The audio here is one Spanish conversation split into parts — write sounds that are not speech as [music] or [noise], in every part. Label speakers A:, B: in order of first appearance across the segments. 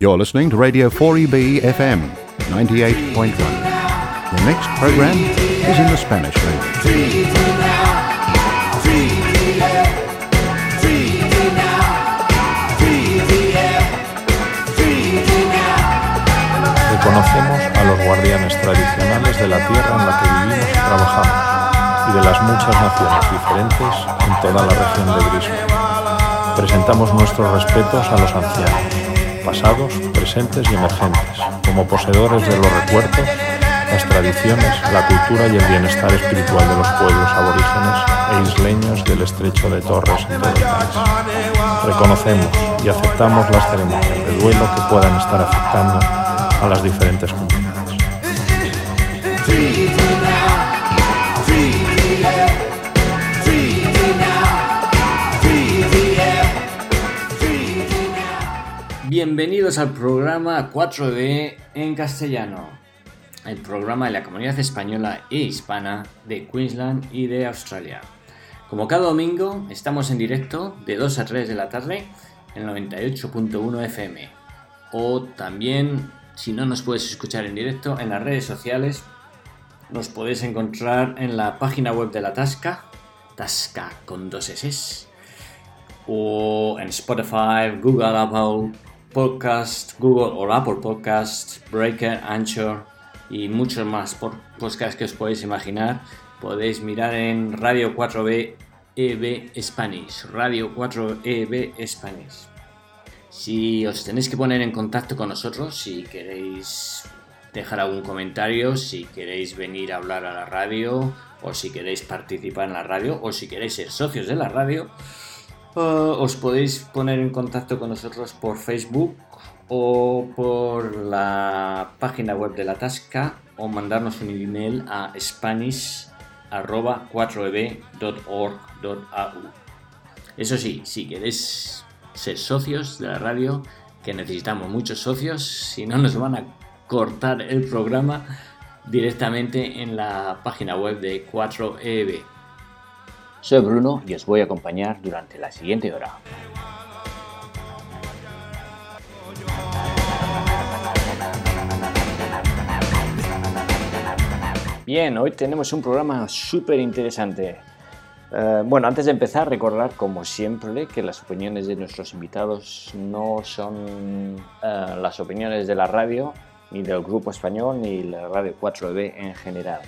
A: You're listening to Radio 4EB FM 98.1. The next program is in the Spanish language.
B: Reconocemos a los guardianes tradicionales de la tierra en la que vivimos y trabajamos y de las muchas naciones diferentes en toda la región de Brisbane. Presentamos nuestros respetos a los ancianos, pasados, presentes y emergentes, como poseedores de los recuerdos, las tradiciones, la cultura y el bienestar espiritual de los pueblos aborígenes e isleños del estrecho de Torres en todo el país. Reconocemos y aceptamos las ceremonias de duelo que puedan estar afectando a las diferentes comunidades.
C: Bienvenidos al programa 4D en castellano, el programa de la comunidad española e hispana de Queensland y de Australia. Como cada domingo, estamos en directo de 2 a 3 de la tarde en 98.1 FM. O también, si no nos puedes escuchar en directo, en las redes sociales nos podéis encontrar en la página web de la Tasca, Tasca con dos S, o en Spotify, Google, Apple Podcast, Google o Apple Podcast, Breaker, Anchor y muchos más podcasts que os podéis imaginar. Podéis mirar en Radio 4B EB Spanish, Radio 4EB Spanish. Si os tenéis que poner en contacto con nosotros, si queréis dejar algún comentario, si queréis venir a hablar a la radio, o si queréis participar en la radio, o si queréis ser socios de la radio, uh, os podéis poner en contacto con nosotros por Facebook o por la página web de la Tasca o mandarnos un email a spanish.4eb.org.au. Eso sí, si queréis ser socios de la radio, que necesitamos muchos socios, si no nos van a cortar el programa directamente en la página web de 4EB. Soy Bruno y os voy a acompañar durante la siguiente hora. Bien, hoy tenemos un programa súper interesante. Eh, bueno, antes de empezar, recordar como siempre que las opiniones de nuestros invitados no son eh, las opiniones de la radio, ni del grupo español, ni la radio 4B en general.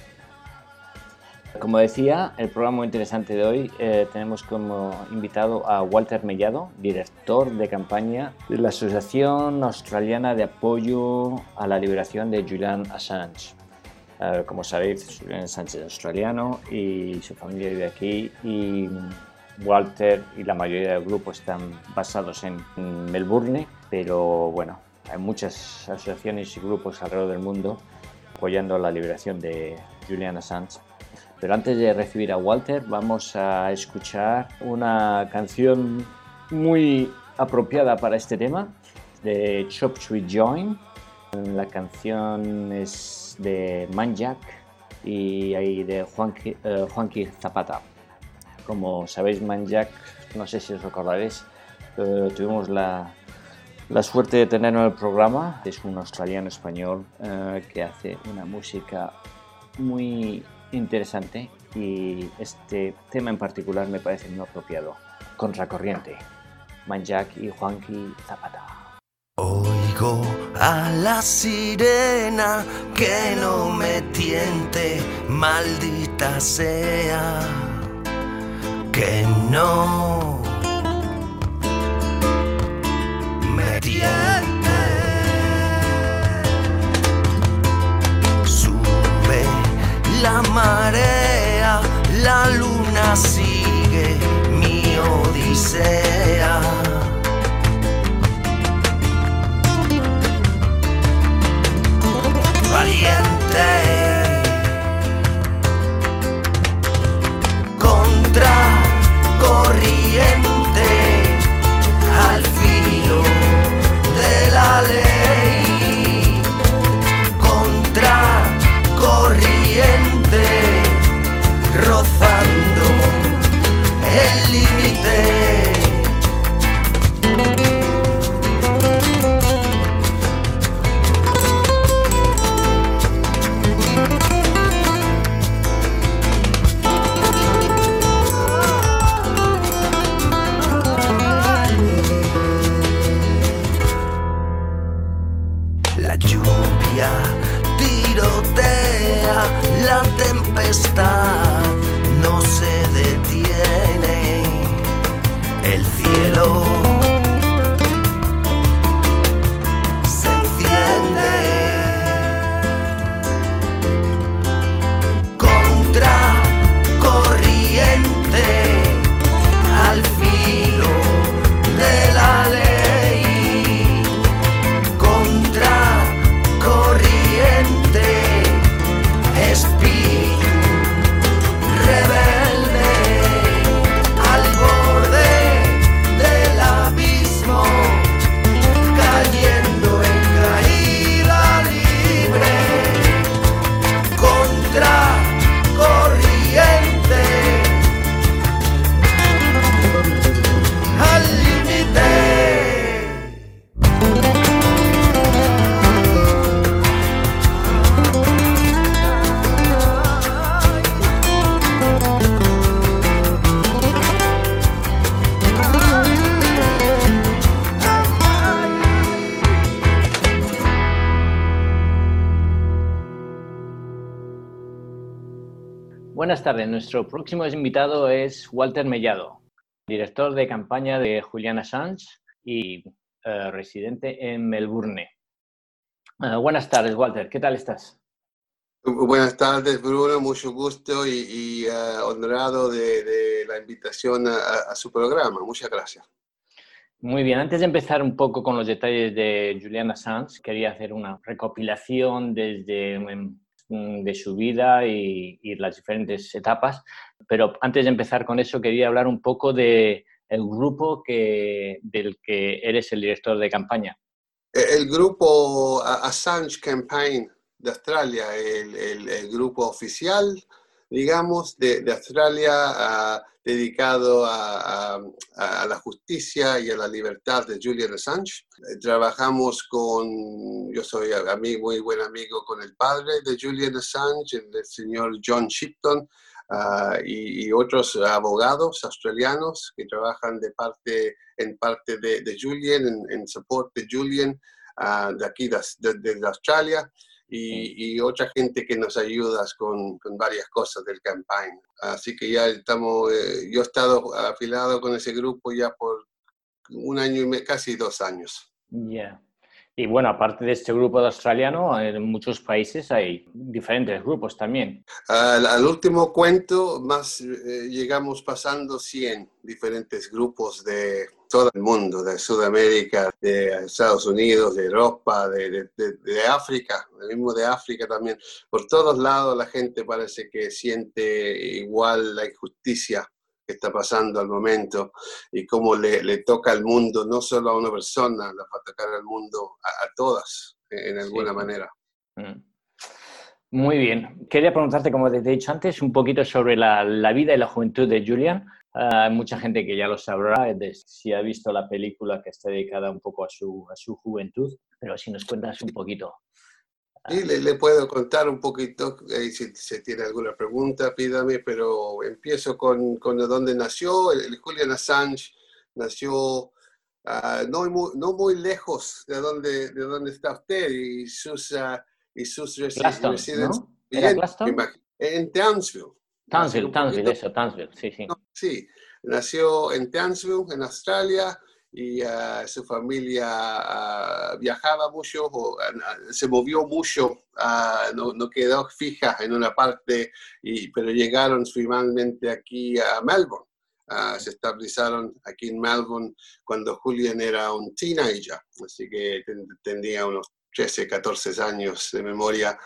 C: Como decía, el programa interesante de hoy eh, tenemos como invitado a Walter Mellado, director de campaña de la Asociación Australiana de Apoyo a la Liberación de Julian Assange. Eh, como sabéis, Julian Assange es australiano y su familia vive aquí y Walter y la mayoría del grupo están basados en Melbourne, pero bueno, hay muchas asociaciones y grupos alrededor del mundo apoyando la liberación de Julian Assange. Pero antes de recibir a Walter, vamos a escuchar una canción muy apropiada para este tema de Chop Sweet Join. La canción es de Manjack y ahí de Juanqui, eh, Zapata. Como sabéis, Manjack, no sé si os recordaréis, eh, tuvimos la, la suerte de tenerlo en el programa. Es un australiano español eh, que hace una música muy interesante y este tema en particular me parece muy apropiado. Contracorriente, Manjack y Juanqui Zapata.
D: Oigo a la sirena que no me tiente, maldita sea, que no la marea, la luna sigue mi odisea. valiente
C: Buenas tardes, nuestro próximo invitado es Walter Mellado, director de campaña de Julian Assange y eh, residente en Melbourne. Eh, buenas tardes, Walter, ¿qué tal estás?
E: Buenas tardes, Bruno. Mucho gusto y, y, eh, honrado de, de la invitación a, a su programa. Muchas gracias.
C: Muy bien, antes de empezar un poco con los detalles de Julian Assange, quería hacer una recopilación desde mm, de su vida y, las diferentes etapas, pero antes de empezar con eso quería hablar un poco de el grupo que, del que eres el director de campaña.
E: El grupo Assange Campaign de Australia, el grupo oficial, digamos, de, Australia uh, dedicado a, a, a, la justicia y a la libertad de Julian Assange. Trabajamos con, yo soy amigo, muy buen amigo con el padre de Julian Assange, el, señor John Shipton, Uh, y, otros abogados australianos que trabajan de parte, en parte de, Julian, en, en support de Julian, uh, de aquí, de, de Australia, y, y, otra gente que nos ayuda con, con, varias cosas del campaign. Así que ya estamos, eh, yo he estado afiliado con ese grupo ya por un año y me, casi dos años.
C: Ya. Yeah. Y bueno, aparte de este grupo de australiano, en muchos países hay diferentes grupos también.
E: Al, al último cuento, más eh, llegamos pasando 100 diferentes grupos de todo el mundo, de Sudamérica, de Estados Unidos, de Europa, de, de, de, de África, mismo de África también. Por todos lados la gente parece que siente igual la injusticia que está pasando al momento y cómo le, le, toca al mundo, no solo a una persona, le va a tocar al mundo a, a todas, en alguna sí. manera.
C: Mm. Muy bien. Quería preguntarte, como te he dicho antes, un poquito sobre la, la vida y la juventud de Julian. Hay uh, mucha gente que ya lo sabrá de, si ha visto la película que está dedicada un poco a su, a su juventud, pero si nos cuentas un poquito
E: Sí, le, le, puedo contar un poquito, eh, si, si, tiene alguna pregunta, pídame, pero empiezo con, con dónde nació. El, el, Julian Assange nació uh, no, muy, no muy lejos de donde, de donde está usted y sus, uh, y sus
C: Glaston, residencias. ¿no? Bien,
E: en Townsville.
C: Townsville, Townsville, eso, Townsville, sí, sí.
E: No, sí, nació en Townsville, en Australia y uh, su familia uh, viajaba mucho, o, uh, se movió mucho, no, no, quedó fija en una parte, y, pero llegaron finalmente aquí a Melbourne. se estabilizaron aquí en Melbourne cuando Julian era un teenager, así que tenía unos 13, 14 años de memoria.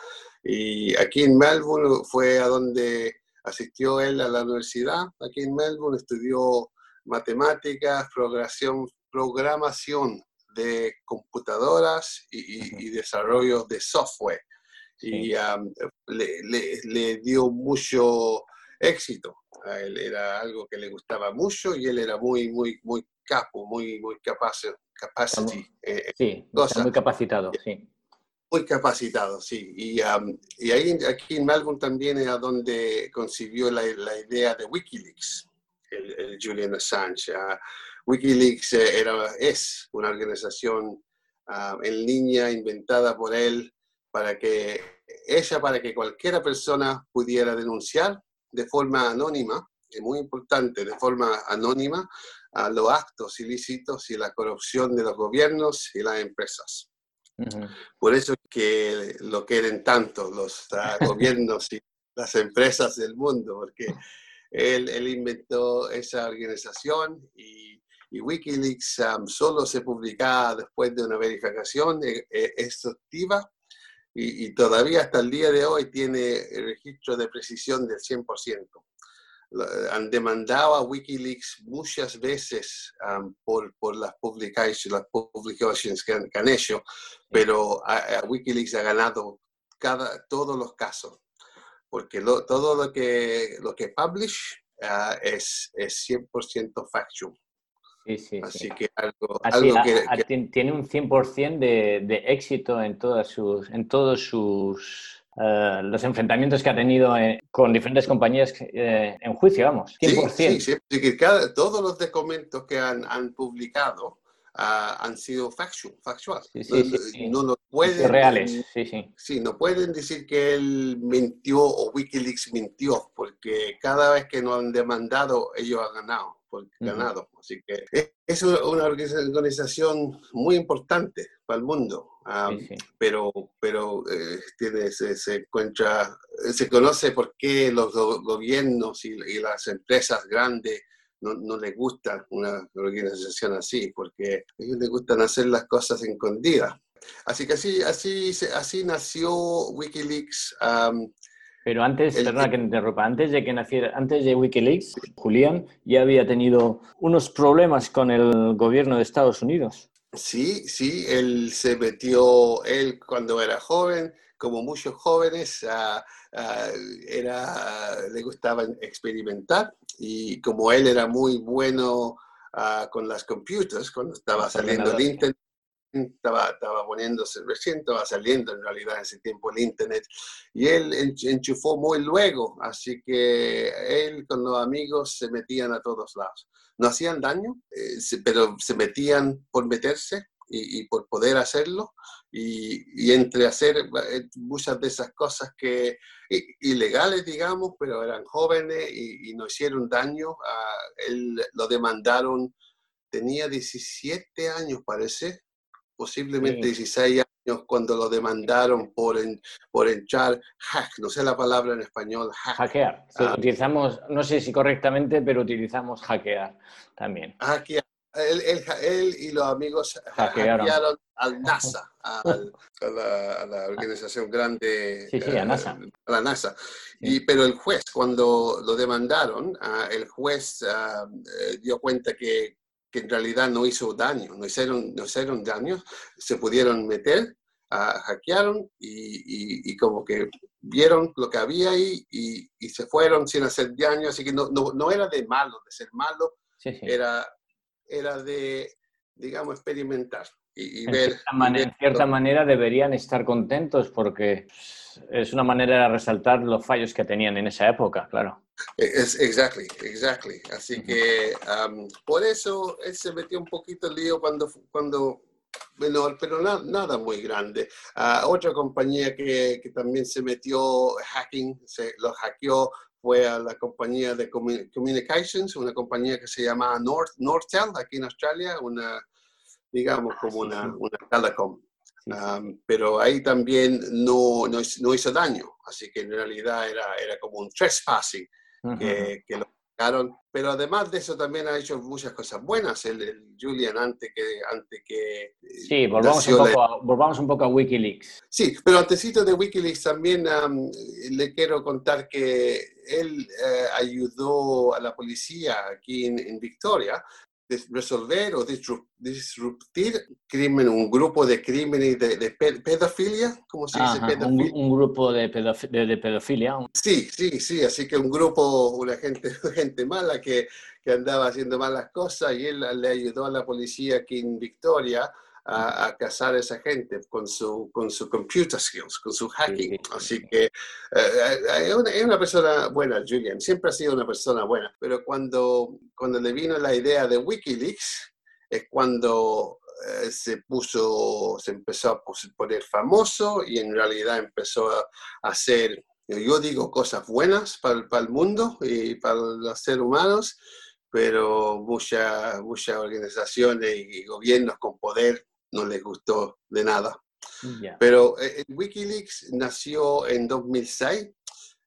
E: Y aquí en Melbourne fue a donde asistió él a la universidad, aquí en Melbourne, estudió matemáticas, programación, programación de computadoras y, y, y, desarrollo de software. Sí. Y um, le, le, le, dio mucho éxito. A él era algo que le gustaba mucho y él era muy, muy, muy capo, muy, muy capaz. Capacity,
C: eh, sí, muy capacitado, sí.
E: Muy capacitado, sí. Y, y ahí, aquí en Melbourne también es donde concibió la, la idea de Wikileaks el, Julian Assange. Uh, Wikileaks era, es una organización ah, en línea inventada por él para que ella, para que cualquiera persona pudiera denunciar de forma anónima, es muy importante, de forma anónima, a los actos ilícitos y la corrupción de los gobiernos y las empresas. Por eso es que lo quieren tanto los ah, [laughs] gobiernos y las empresas del mundo, porque él, él inventó esa organización y, y Wikileaks am, solo se publicaba después de una verificación eh, eh, exhaustiva y, y todavía hasta el día de hoy tiene el registro de precisión del 100%. Han demandado a Wikileaks muchas veces am, por, por las publications, las publications que han, que han hecho, pero a, a Wikileaks ha ganado cada, todos los casos, porque lo- todo lo que, lo que publish ah, es, es 100% factual.
C: Sí, sí, sí.
E: Así que algo,
C: Así,
E: algo que,
C: a-
E: que-
C: tien- tiene un 100% de, de éxito en, todas sus, en todos sus eh, los enfrentamientos que ha tenido eh, con diferentes compañías eh, en juicio, vamos, 100%.
E: Sí, sí, sí, que cada- todos los documentos que han, han publicado ah, han sido factual. factual.
C: Sí, sí,
E: no,
C: sí, sí.
E: no pueden,
C: reales, sí, sí.
E: Sí, no pueden decir que él mintió o Wikileaks mintió, porque cada vez que nos han demandado, ellos han ganado,
C: Ujú.
E: ganado. Así que es- es una organización muy importante para el mundo, ah,
C: sí, sí.
E: pero, pero eh, tiene, se, se encuentra, se conoce por qué los go- gobiernos y, y las empresas grandes no, no les gusta una organización así, porque a ellos les gustan hacer las cosas escondidas. Así que así, así, así nació Wikileaks. am,
C: Pero antes,
E: El-
C: perdona que te interrumpa, antes de que naciera, antes de Wikileaks, Julián ya había tenido unos problemas con el gobierno de Estados Unidos.
E: sí, sí, él se metió, él cuando era joven, como muchos jóvenes, era, le gustaba experimentar y como él era muy bueno con las computers, cuando estaba saliendo el internet, estaba, estaba poniéndose recién, estaba saliendo en realidad en ese tiempo el internet y él ench- enchufó muy luego, así que él con los amigos se metían a todos lados. No hacían daño, eh, pero se metían por meterse y, y por poder hacerlo y, y entre hacer eh, muchas de esas cosas que ilegales, digamos, pero eran jóvenes y, y no hicieron daño. ah, él lo demandaron, tenía 17 años, parece, posiblemente
C: Sí.
E: 16 años cuando lo demandaron por, en- por entrar hack, no sé la palabra en español, hack.
C: Hackear. Sí,
E: Ah.
C: Utilizamos, no sé si correctamente, pero utilizamos hackear también.
E: hackear. Él, él- él y los amigos ha-
C: Hackearon.
E: hackearon al NASA, al- a, la, a la organización grande,
C: Sí, sí, a
E: eh,
C: NASA.
E: a la NASA. Y, pero el juez, cuando lo demandaron, ah, el juez ah, eh, dio cuenta que, que en realidad no hizo daño, no hicieron, no hicieron daño, se pudieron meter, ah, hackearon y, y- y como que vieron lo que había ahí y, y se fueron sin hacer daño, así que no, no, no era de malo, de ser malo,
C: Sí, sí.
E: era, era de, digamos, experimentar y,
C: En
E: ver.
C: cierta, en cierta manera deberían estar contentos porque es una manera de resaltar los fallos que tenían en esa época, claro.
E: Es, exactly, exactly. Así que um, por eso él se metió un poquito en lío cuando, cuando menor, pero na- nada muy grande. Ah, otra compañía que, que también se metió hacking, se lo hackeó, fue a la compañía de commu- communications, una compañía que se llama North, Nortel, aquí en Australia, una, digamos, como
C: Ah, sí,
E: una, una telecom. Um, pero ahí también no, no, no hizo daño, así que en realidad era, era como un trespassing
C: Ujú.
E: que, que lo sacaron. Pero además de eso también ha hecho muchas cosas buenas el, el Julian antes que, antes que eh,
C: Sí, volvamos un,
E: nació la-
C: poco a, volvamos un poco a Wikileaks.
E: Sí, pero antesito de Wikileaks también am, le quiero contar que él eh, ayudó a la policía aquí en, en Victoria resolver o disru- disruptir crimen, un grupo de crímenes de, de pe- pedofilia, ¿cómo se dice?
C: Ajá,
E: pedofilia?
C: un grupo de, pedofi- de- de pedofilia.
E: Sí, sí, sí, así que un grupo, una gente, [laughs] gente mala que, que andaba haciendo malas cosas y él le ayudó a la policía aquí en Victoria a, a cazar a esa gente con su, con su computer skills, con su hacking.
C: sí, sí.
E: Así que eh, es, una, es una persona buena, Julian, siempre ha sido una persona buena, pero cuando, cuando le vino la idea de Wikileaks, es cuando eh, se puso, se empezó a poner famoso y en realidad empezó a hacer, yo digo, cosas buenas para, para el mundo y para los seres humanos, pero muchas muchas organizaciones y gobiernos con poder no les gustó de nada. Pero eh, el Wikileaks nació en 2006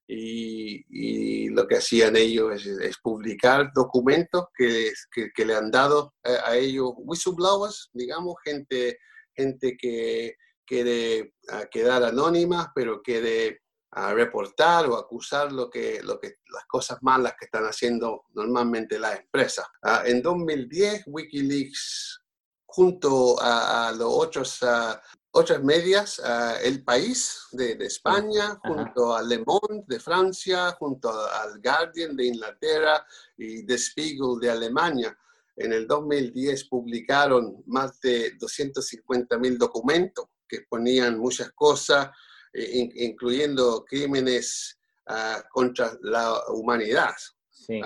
E: y, y lo que hacían ellos es, es publicar documentos que, que, que le han dado a, a ellos whistleblowers, digamos, gente, gente que quiere ah, quedar anónima, pero quiere ah, reportar o acusar lo que, lo que, las cosas malas que están haciendo normalmente las empresas. Ah, en 2010, Wikileaks, junto a, a los otros ah, otras medias, El País de, de España, junto a Le Monde de Francia, junto al Guardian de Inglaterra y The Spiegel de Alemania. En el 2010 publicaron más de 250 mil documentos que ponían muchas cosas, eh, in- incluyendo crímenes ah, contra la humanidad
C: Sí.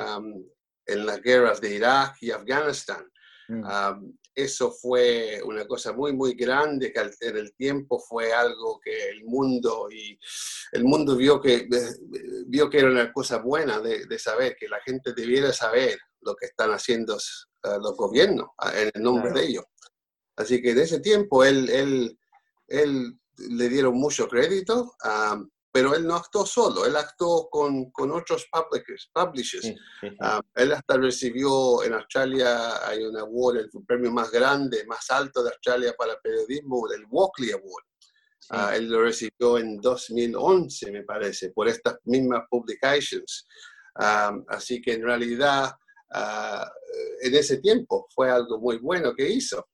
E: en las guerras de Irak y Afganistán.
C: Mm.
E: Eso fue una cosa muy, muy grande que en el tiempo fue algo que el mundo y el mundo vio que, eh, vio que era una cosa buena de, de saber, que la gente debiera saber lo que están haciendo eh, los gobiernos ah, en el nombre
C: Claro.
E: de ellos. Así que en ese tiempo él, él, él le dieron mucho crédito, am, pero él no actuó solo, él actuó con, con otros publishers, publishers
C: Sí, sí, sí.
E: Ah, él hasta recibió en Australia, hay un award, el premio más grande, más alto de Australia para periodismo, el Walkley Award. Ah, él lo recibió en 2011, me parece, por estas mismas publications. Ah, así que en realidad, ah, en ese tiempo fue algo muy bueno que hizo.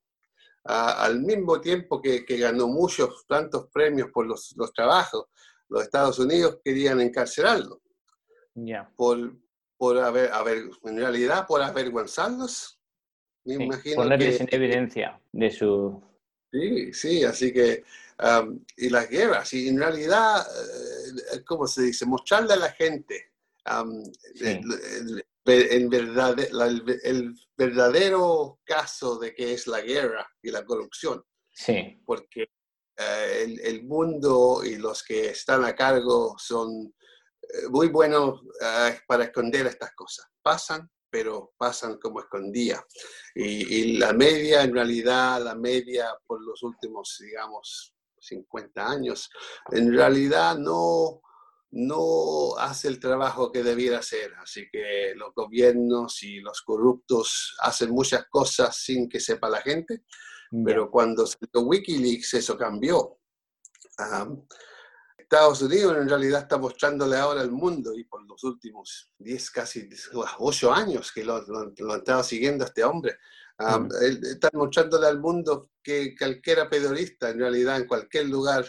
E: Al mismo tiempo que, que ganó muchos, tantos premios por los, los trabajos, los Estados Unidos querían encarcelarlo
C: Ya.
E: por, por haber, haber, en realidad por avergonzarlos. Me
C: Sí,
E: imagino
C: Ponerles
E: que,
C: en evidencia de su.
E: sí, sí, así que, am, y las guerras, y en realidad, eh, ¿cómo se dice? Mostrarle a la gente am,
C: Sí.
E: el, el- en verdad, el, el verdadero caso de que es la guerra y la corrupción.
C: Sí,
E: porque eh, el, el mundo y los que están a cargo son eh, muy buenos eh, para esconder estas cosas. Pasan, pero pasan como escondía. Y, y la media, en realidad, la media por los últimos, digamos, 50 años, en realidad no, no hace el trabajo que debiera hacer. Así que los gobiernos y los corruptos hacen muchas cosas sin que sepa la gente pero cuando salió Wikileaks eso cambió. Am, Estados Unidos en realidad está mostrándole ahora al mundo y por los últimos 10, casi 8 años que lo, lo, lo han estado siguiendo a este hombre, am,
C: Mm.
E: él está mostrándole al mundo que cualquiera periodista en realidad en cualquier lugar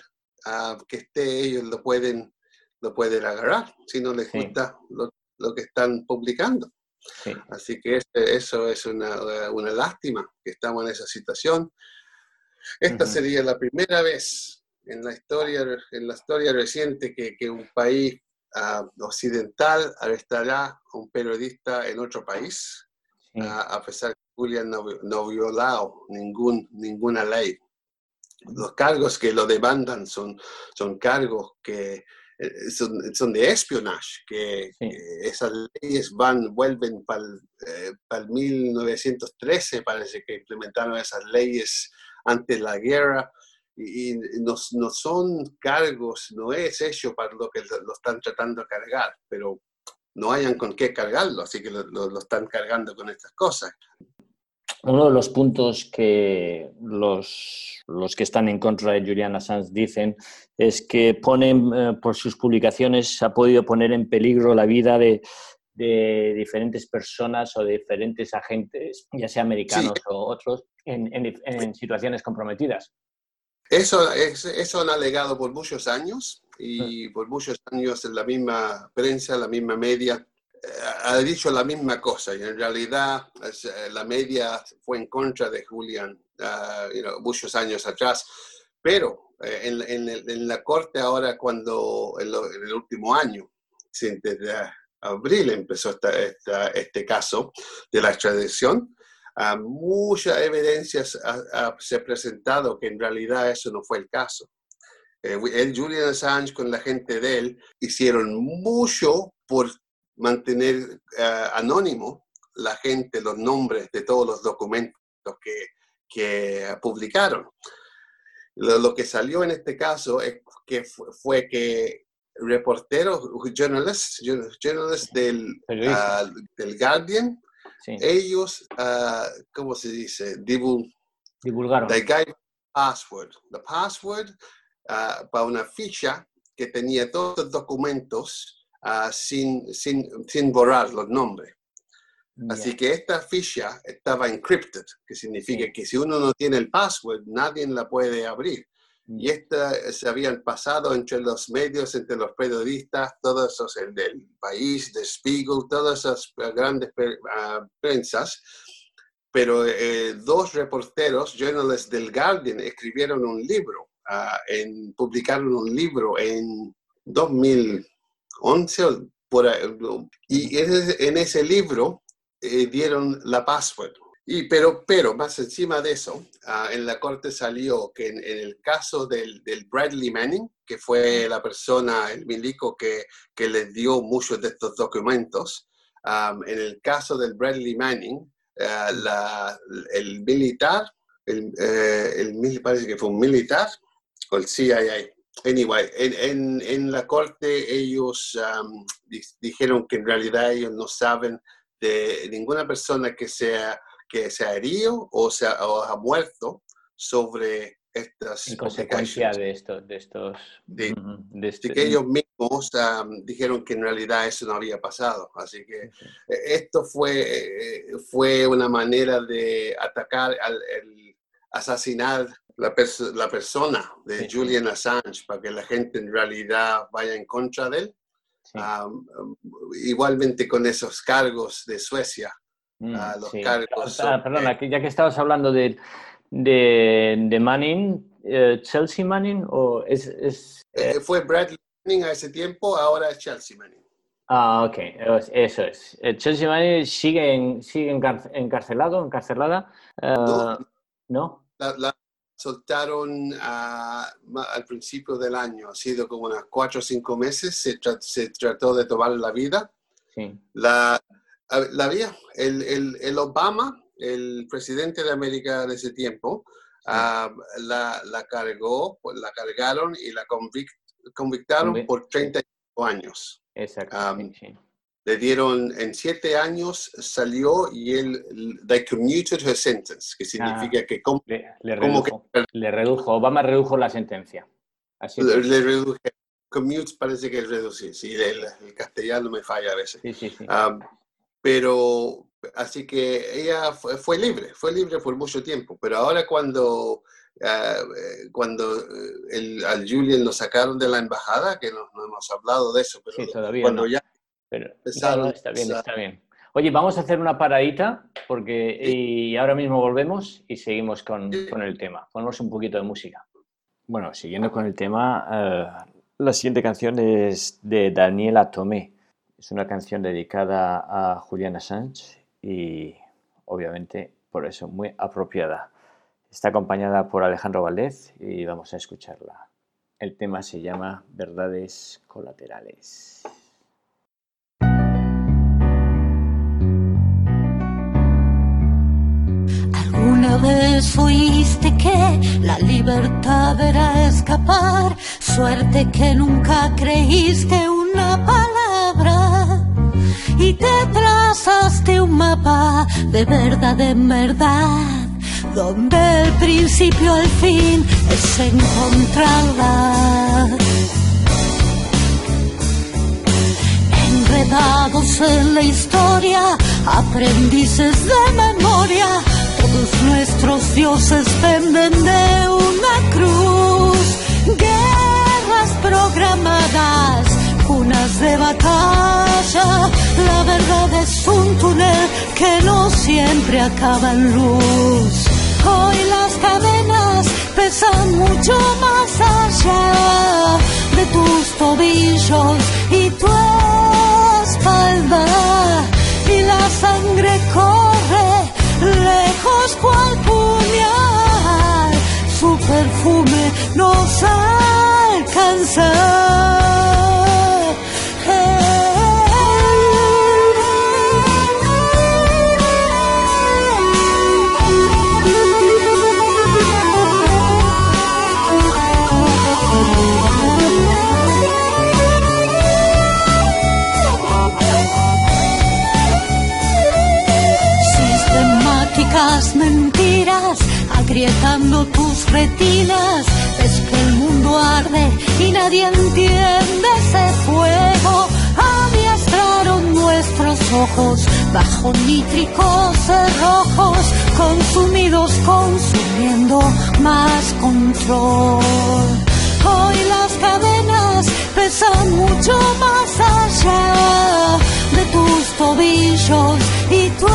E: ah, que esté ellos lo pueden, lo pueden agarrar si no les
C: Sí.
E: gusta lo, lo que están publicando.
C: Sí.
E: Así que este- eso es una, una lástima que estamos en esa situación. Esta
C: Ujú.
E: sería la primera vez en la historia, en la historia reciente que, que un país ah, occidental arrestará a un periodista en otro país,
C: sí.
E: ah, a pesar que Julian no, no violado ningún, ninguna ley. Los cargos que lo demandan son, son cargos que son, son de espionage, que,
C: Sí.
E: que esas leyes van, vuelven para el 1913, parece que implementaron esas leyes antes de la guerra, y, y no, no son cargos, no es hecho para lo que lo, lo están tratando de cargar, pero no hayan con qué cargarlo, así que lo, lo- lo están cargando con estas cosas.
C: Uno de los puntos que los, los que están en contra de Julian Assange dicen es que ponen, eh, por sus publicaciones, ha podido poner en peligro la vida de, de diferentes personas o de diferentes agentes, ya sea americanos o otros, en, en situaciones comprometidas.
E: Eso, es- eso han alegado por muchos años y por muchos años en la misma prensa, la misma media, ha dicho la misma cosa y en realidad eh, la media fue en contra de Julian ah, you know, muchos años atrás, pero eh, en, en en la corte ahora cuando en, lo- en el último año, desde abril empezó esta- esta- este caso de la extradición, ah, mucha evidencia ha- ha- se ha presentado que en realidad eso no fue el caso. Eh, el Julian Assange con la gente de él hicieron mucho por mantener ah, anónimo la gente, los nombres de todos los documentos que, que publicaron. Lo, lo que salió en este caso es que fue, fue que reporteros, journalists, journalists del, ah, del Guardian,
C: Sí,
E: ellos, ah, ¿cómo se dice? Divul-
C: divulgaron.
E: they gave password. The password ah, para una ficha que tenía todos los documentos uh, sin, sin, sin, borrar los nombres. Yeah.
C: Así
E: que esta ficha estaba encrypted, que significa
C: sí.
E: que si uno no tiene el password, nadie la puede abrir. Mm. Y esta se habían pasado entre los medios, entre los periodistas, todos esos, el del país, de Spiegel, todas esas eh, grandes pre, uh, ah, prensas pero eh, dos reporteros, journalists del Guardian, escribieron un libro, uh, en, publicaron un libro en 2000, 11, por y en ese libro eh, dieron la password. Y, pero, pero más encima de eso, uh, en la corte salió que en, en el caso del, del, Bradley Manning, que fue la persona, el milico que, que les dio muchos de estos documentos, um, en el caso del Bradley Manning, uh, la, el militar, el, eh, el, parece que fue un militar, o el CIA, Anyway, en, en, en la corte ellos di- dijeron que en realidad ellos no saben de ninguna persona que sea que se ha herido o, se ha, o ha muerto sobre estas
C: En consecuencia de estos, de estos, de
E: Así
C: este-
E: que ellos mismos am, dijeron que en realidad eso no había pasado. Así que eh, esto fue, eh, fue una manera de atacar, al, el- asesinar la, pers- la persona de
C: Sí.
E: Julian Assange para que la gente en realidad vaya en contra de él.
C: sí.
E: Am, igualmente con esos cargos de Suecia.
C: Mm,
E: ah, los
C: sí.
E: cargos
C: Ah, perdona, que ya que estabas hablando de, de, de Manning, eh, Chelsea Manning, o es, es-
E: Eh, fue Bradley Manning a ese tiempo, ahora es Chelsea Manning.
C: Ah, ok, es- eso es. Eh, Chelsea Manning sigue, en- sigue encar- encarcelado, encarcelada. eh,
E: No.
C: ¿No?
E: La, la soltaron ah, ma- al principio del año, ha sido como unas cuatro o cinco meses, se, tra- se trató de tomar la vida.
C: Sí.
E: La, la había, el, el- el Obama, el presidente de América de ese tiempo, ah, la, la cargó, la cargaron y la convic- convictaron
C: Convic-
E: por
C: sí.
E: 35 años.
C: Sí, sí.
E: Le dieron, en siete años salió y él, they commuted her sentence, que significa que como
C: Le, le
E: ¿Cómo que-
C: redujo, le redujo, Obama redujo la sentencia. Así
E: le, le reduje. Commute parece que es reducir, sí, el, el castellano me falla a veces.
C: Sí, sí, sí.
E: Ah, pero, así que ella fue, fue libre, fue libre por mucho tiempo, pero ahora cuando, ah, eh, cuando eh, el, al Julian lo sacaron de la embajada, que no, no hemos hablado de eso, pero
C: Sí, todavía
E: cuando
C: no.
E: ya
C: Pero,
E: empezaron
C: no, está bien,
E: a-
C: está bien. Oye, vamos a hacer una paradita porque y ahora mismo volvemos y seguimos con, con el tema. Ponemos un poquito de música. Bueno, siguiendo con el tema, eh, la siguiente canción es de Daniela Tomé. Es una canción dedicada a Julian Assange y obviamente por eso muy apropiada. Está acompañada por Alejandro Valdez y vamos a escucarla. El tema se llama Verdades Colaterales.
F: ¿Alguna vez oíste que la libertad era escapar? Suerte que nunca creíste una palabra y te trazaste un mapa de verdad en verdad, donde el principio al fin es encontrarla. enredados en la historia, aprendices de memoria. Todos nuestros dioses penden de una cruz. Guerras programadas, cunas de batalla. La verdad es un túnel que no siempre acaba en luz. Hoy las cadenas pesan mucho más allá de tus tobillos y tu espalda y la sangre corre fresco al puñal, su perfume nos alcanza. Retinas. Es que el mundo arde y nadie entiende ese fuego. Adiestraron nuestros ojos bajo nítricos cerrojos, consumidos, consumiendo más control. Hoy las cadenas pesan mucho más allá de tus tobillos y tu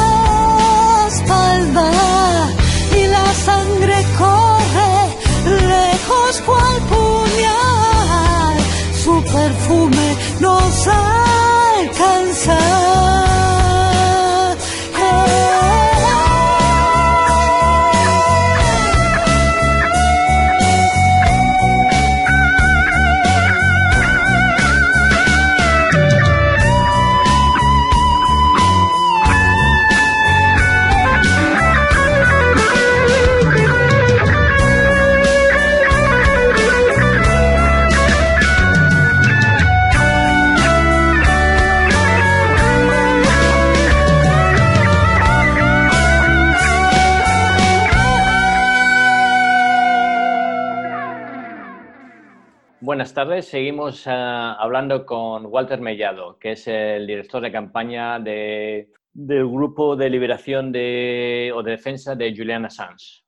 C: tardes. Seguimos ah, hablando con Walter Mellado, que es el director de campaña de- del Grupo de Liberación de, o de Defensa de Julian Assange.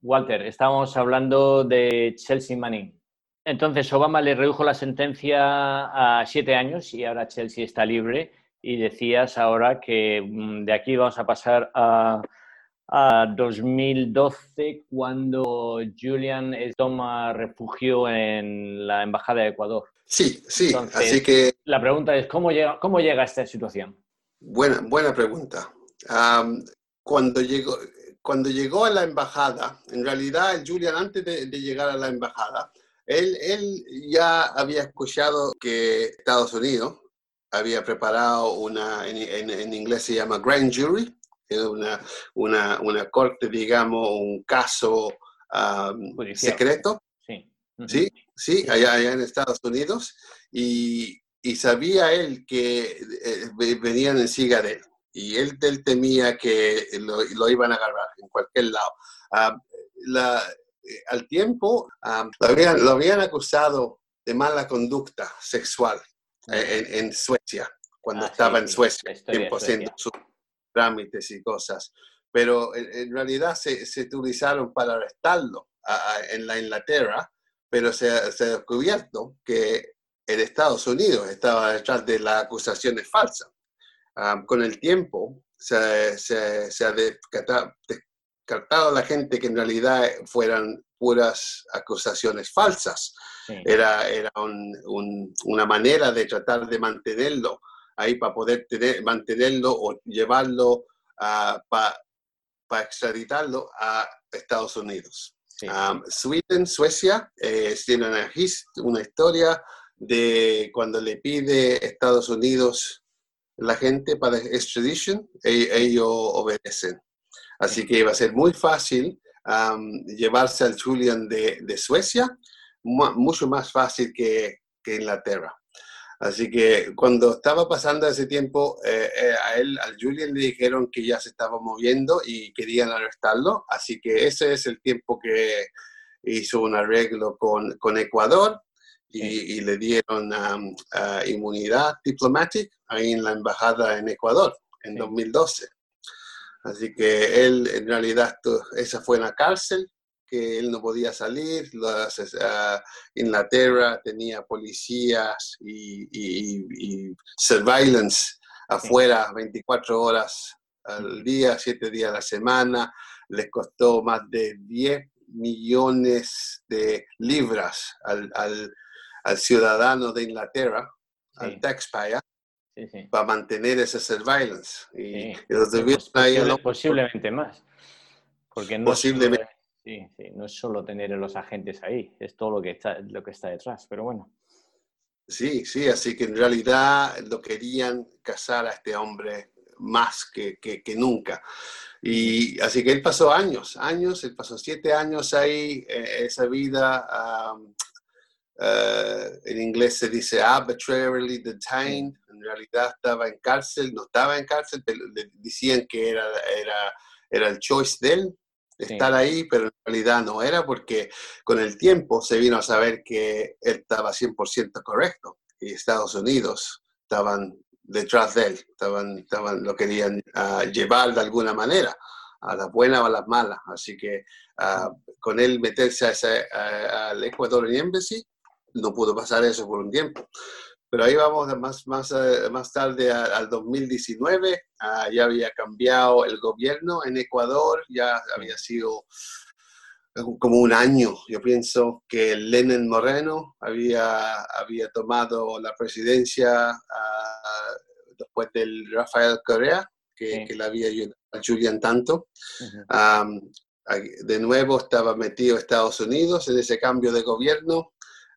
C: Walter, estamos hablando de Chelsea Manning. Entonces, Obama le redujo la sentencia a siete años y ahora Chelsea está libre. Y decías ahora que mm, de aquí vamos a pasar a, a 2012, cuando Julian toma refugio en la Embajada de Ecuador.
E: Sí, sí,
C: Entonces-
E: así que
C: La pregunta es, ¿cómo llega, cómo llega a esta situación?
E: buena, buena pregunta. Am, cuando, llegó, cuando llegó a la embajada, en realidad Julian antes de, de llegar a la embajada, él, él ya había escuchado que Estados Unidos había preparado una, en, en- en inglés se llama grand jury, una, una, una corte, digamos, un caso
C: Judicial.
E: secreto.
C: Sí.
E: Sí, sí, allá, allá en Estados Unidos. Y, y sabía él que eh, ve- venían en siga de él. Y él, él temía que lo, lo iban a agarrar en cualquier lado. Ah, la- eh, al tiempo, ah, lo, habían, lo habían acusado de mala conducta sexual eh, en, en Suecia, cuando
C: Ah, sí,
E: estaba en
C: sí,
E: Suecia,
C: historia de
E: tiempo
C: Suecia.
E: sus trámites y cosas. Pero en, en realidad se, se utilizaron para arrestarlo a- a- en la Inglaterra, pero se, se ha descubierto que en Estados Unidos estaba detrás de las acusaciones falsas. Ah, con el tiempo se, se- ha descarta- descartado a la gente que en realidad fueran puras acusaciones falsas.
C: Sí.
E: Era, era un- un- una manera de tratar de mantenerlo ahí para poder tener, mantenerlo o llevarlo para extraditarlo a Estados Unidos.
C: Sí.
E: Um, Sweden, Suecia, eh, tiene una, his- una historia de cuando le pide Estados Unidos la gente para extradition, e- ellos obedecen. Así que va a ser muy fácil um, llevarse al Julian de, de Suecia, mu- mucho más fácil que, que Inglaterra. Así que cuando estaba pasando ese tiempo, eh, eh, a él, al Julian le dijeron que ya se estaba moviendo y querían arrestarlo. Así que ese es el tiempo que hizo un arreglo con, con Ecuador y, le dieron um, inmunidad diplomática ahí en la embajada en Ecuador en
C: Sí.
E: 2012. Así que él en realidad, esa fue en la cárcel, que él no podía salir. Las, Inglaterra tenía policías y, y- y surveillance afuera 24 horas al día, 7 días a la semana. Les costó más de 10 millones de libras al, al- al ciudadano de Inglaterra, al taxpayer,
C: Sí, sí.
E: para mantener ese surveillance. Y, los
C: posible- posiblemente más. Porque no
E: Posiblemente.
C: Sí, sí, no es solo tener a los agentes ahí, es todo lo que está, lo que está detrás, pero bueno.
E: Sí, sí, así que en realidad lo querían casar a este hombre más que, que, que nunca. Y así que él pasó años, años, él pasó siete años ahí, eh, esa vida, um, eh, en inglés se dice arbitrarily detained, en realidad estaba en cárcel, no estaba en cárcel, pero le decían que era, era, era el choice de él, estar ahí, pero en realidad no era porque con el tiempo se vino a saber que él estaba 100% correcto y Estados Unidos estaban detrás de él, estaban, estaban, lo querían uh, llevar de alguna manera, a las buenas o a las malas. Así que uh, con él meterse a a, al Ecuador Embassy, no pudo pasar eso por un tiempo. Pero ahí vamos más, más, uh, más tarde al 2019, ya había cambiado el gobierno en Ecuador, ya había sido como un año. Yo pienso que Lenin Moreno había, había tomado la presidencia uh, después del Rafael Correa, que, sí. que le había ayudado a Julian tanto. Uh -huh. um, de nuevo estaba metido Estados Unidos en ese cambio de gobierno.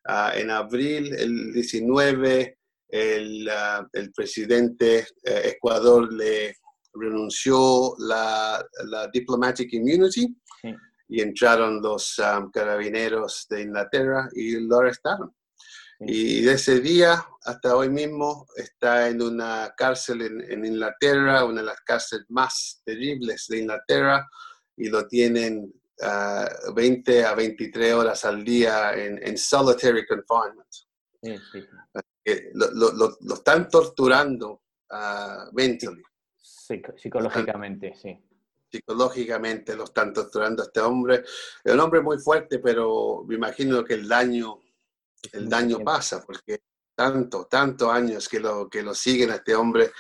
E: Uh, en abril, el 19, el, uh, el presidente eh, Ecuador le renunció la, la diplomatic immunity. Sí y entraron los um, carabineros de Inglaterra y lo arrestaron. Sí. Y de ese día hasta hoy mismo está en una cárcel en, en, Inglaterra, una de las cárceles más terribles de Inglaterra, y lo tienen uh, 20 a 23 horas al día en, en solitary confinement. Sí, sí. Lo, lo, lo, lo, están torturando uh, mentally.
C: Psicológicamente, sí
E: psicológicamente lo están torturando a este hombre. Es un hombre muy fuerte, pero me imagino que el daño, el daño pasa, porque tanto, tantos años que lo, que lo siguen a este hombre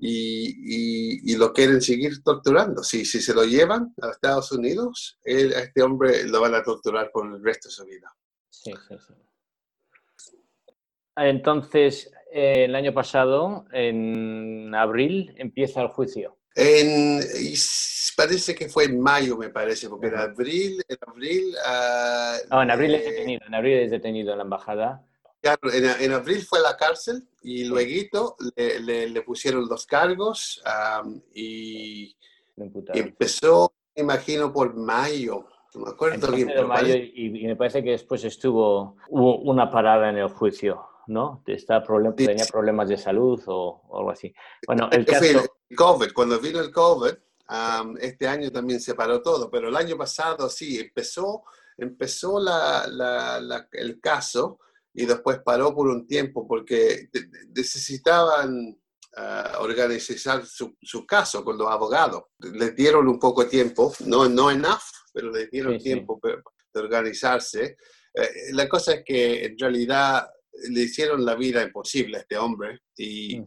E: y, y, y, lo quieren seguir torturando. Si, si se lo llevan a Estados Unidos, él, a este hombre lo van a torturar por el resto de su vida.
C: Sí, sí, sí. Entonces, eh, el año pasado, en abril, empieza el juicio.
E: En, parece que fue en mayo, me parece, porque en abril, en abril... Uh,
C: no, en abril es detenido, en abril es detenido en la embajada.
E: Claro, en, en abril fue a la cárcel y luego le, le, le, pusieron los cargos um, y, y, empezó, imagino, por mayo. No me acuerdo
C: Entonces, bien. Mayo y, y, me parece que después estuvo, hubo una parada en el juicio. ¿no? Está problem sí. tenía problemas de salud o, o, algo así. Bueno, el caso...
E: El COVID, cuando vino el COVID, um, este año también se paró todo, pero el año pasado sí, empezó, empezó la, la, la, el caso y después paró por un tiempo porque necesitaban uh, organizar su, su, caso con los abogados. Les dieron un poco de tiempo, no, no enough, pero les dieron sí, tiempo sí. de organizarse. Uh, la cosa es que en realidad le hicieron la vida imposible a este hombre y mm.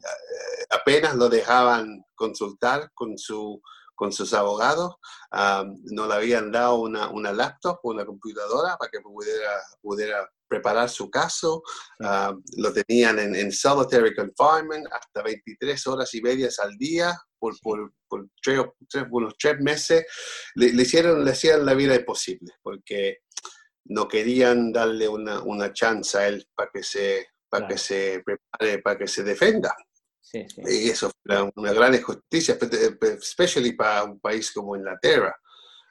E: apenas lo dejaban consultar con, su, con sus abogados, um, no le habían dado una, una, laptop, una computadora para que pudiera, pudiera preparar su caso, uh, lo tenían en, en, solitary confinement hasta 23 horas y medias al día por, por, por tres, tres, unos tres meses, le, le, hicieron, le hacían la vida imposible porque no querían darle una, una chance a él para que se para claro. que se prepare, para que se defenda.
C: Sí, sí.
E: Y eso fue una gran injusticia, especialmente para un país como Inglaterra,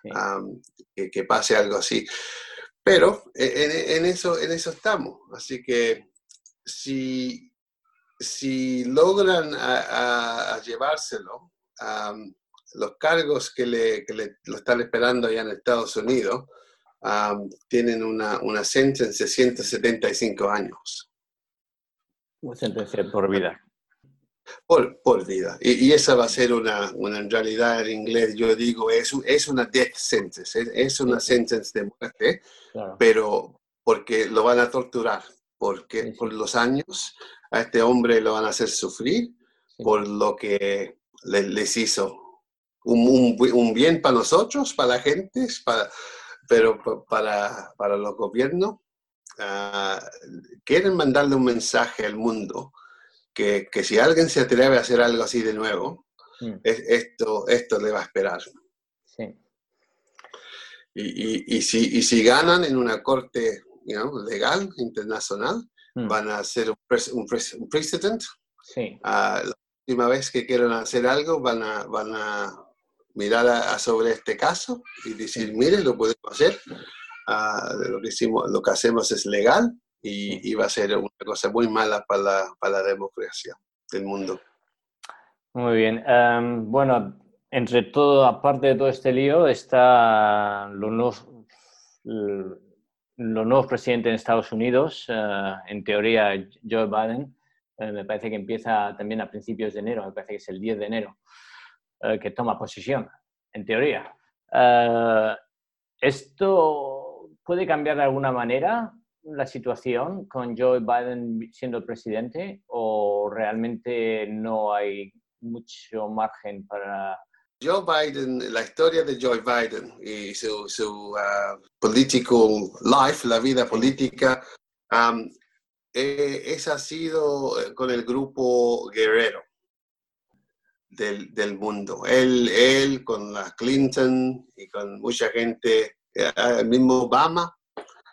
E: sí. um, que, que, pase algo así. Pero en, en, eso, en eso estamos. Así que si, si logran a, llevárselo, los cargos que, le, que le, lo están esperando allá en Estados Unidos, tienen una, una sentencia de 175 años.
C: Una sentencia por vida.
E: Por, por vida. Y, y, esa va a ser una, una, en realidad en inglés yo digo, es, es una death sentence, es, es una sí. sentence de muerte, claro. pero porque lo van a torturar, porque sí, por los años a este hombre lo van a hacer sufrir por lo que le, les hizo. Un, un, un, bien para nosotros, para la gente, para, pero para, para los gobiernos uh, quieren mandarle un mensaje al mundo que, que, si alguien se atreve a hacer algo así de nuevo, mm. es, esto, esto le va a esperar.
C: Sí.
E: Y, y, y si, y si ganan en una corte you know, legal, internacional,
C: Mm.
E: van a hacer un, pres- un, pres- un precedent.
C: Sí.
E: Ah, la última vez que quieran hacer algo, van a, van a mirar a- a sobre este caso y decir, mire, lo podemos hacer. Ah, lo, que hicimos, lo que hacemos es legal y, y va a ser una cosa muy mala para la, para la democracia del mundo.
C: Muy bien. Em, bueno, entre todo, aparte de todo este lío, está los nuevos, los nuevos presidentes en Estados Unidos. eh, en teoría, Joe Biden, eh, me parece que empieza también a principios de enero, me parece que es el 10 de enero, eh, que toma posesión, en teoría. ¿Esto puede cambiar de alguna manera la situación con Joe Biden siendo presidente o realmente no hay mucho margen para...
E: Joe Biden, la historia de Joe Biden y su, su ah, political life, la vida política, esa ha sido eh, con el grupo guerrero del, del mundo. Él, él con la Clinton y con mucha gente, eh, el mismo Obama,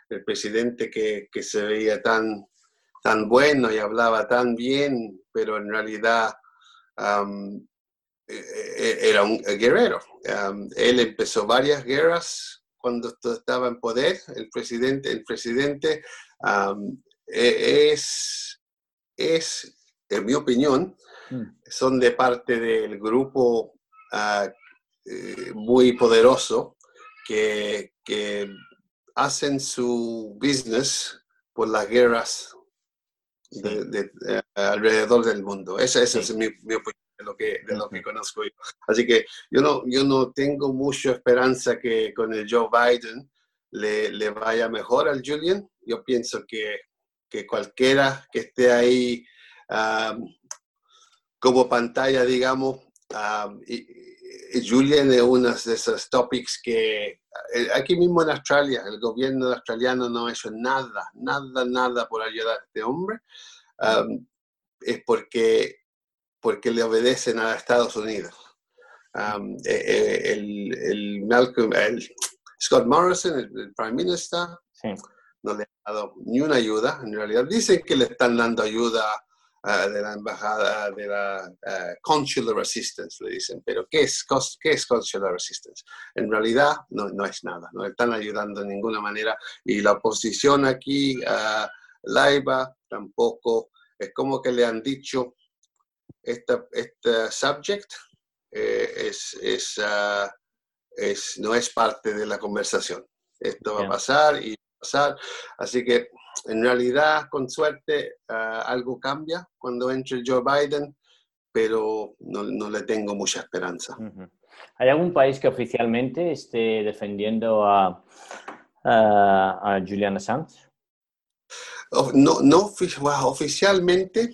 E: el presidente que, que se veía tan, tan bueno y hablaba tan bien, pero en realidad eh, era un guerrero. Um, él empezó varias guerras cuando estaba en poder. El presidente, el presidente um, es, es, en mi opinión,
C: Mm.
E: son de parte del grupo eh, muy poderoso que, que hacen su business por las guerras de- de- eh, alrededor del mundo. Esa, esa
C: Sí.
E: es mi, mi opinión de lo, que, de lo que conozco yo. Así que yo no, yo no tengo mucha esperanza que con el Joe Biden le, le vaya mejor al Julian. Yo pienso que, que cualquiera que esté ahí am, como pantalla, digamos, am, y, y Julian es uno de esos topics que eh, aquí mismo en Australia, el gobierno australiano no ha hecho nada, nada, nada por ayudar a este hombre. Am, es porque, porque le obedecen a Estados Unidos. Eh, eh, el, el Malcolm, el Scott Morrison, el, el Prime Minister,
C: Sí.
E: no le ha dado ni una ayuda. En realidad dicen que le están dando ayuda ah, de la embajada, de la ah, consular assistance, le dicen. Pero ¿qué es, qué es consular assistance? En realidad no, no es nada, no están ayudando de ninguna manera. Y la oposición aquí, Laiba, tampoco, es como que le han dicho, esta, este subject eh, es, es, ah, es, no es parte de la conversación. Esto va a pasar y pasar. Así que en realidad, con suerte, ah, algo cambia cuando entre Joe Biden, pero no, no le tengo mucha esperanza.
C: ¿Hay algún país que oficialmente esté defendiendo a, a, a Julian Assange?
E: No, no oficialmente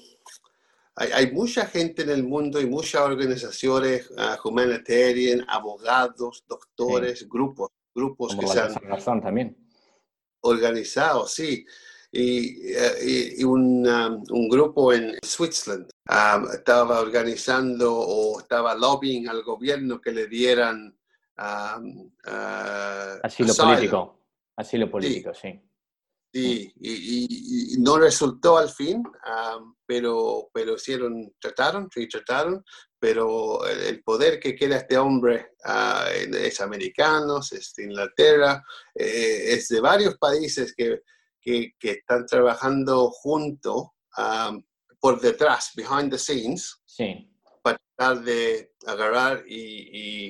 E: hay, hay mucha gente en el mundo y muchas organizaciones ah, humanitarian, abogados, doctores, grupos, grupos
C: Como
E: que
C: la
E: se han
C: también.
E: Organizado, sí. Y, eh, y- y un, um, un grupo en Switzerland um, estaba organizando o estaba lobbying al gobierno que le dieran um, uh,
C: Asilo político. Asilo político, sí.
E: Sí, y, y- y no resultó al fin, um, pero, pero hicieron, trataron y trataron, pero el, poder que quiere este hombre ah, es americano, es de Inglaterra, eh, es de varios países que, que, que están trabajando juntos um, por detrás, behind the scenes,
C: Sí.
E: para tratar de agarrar y,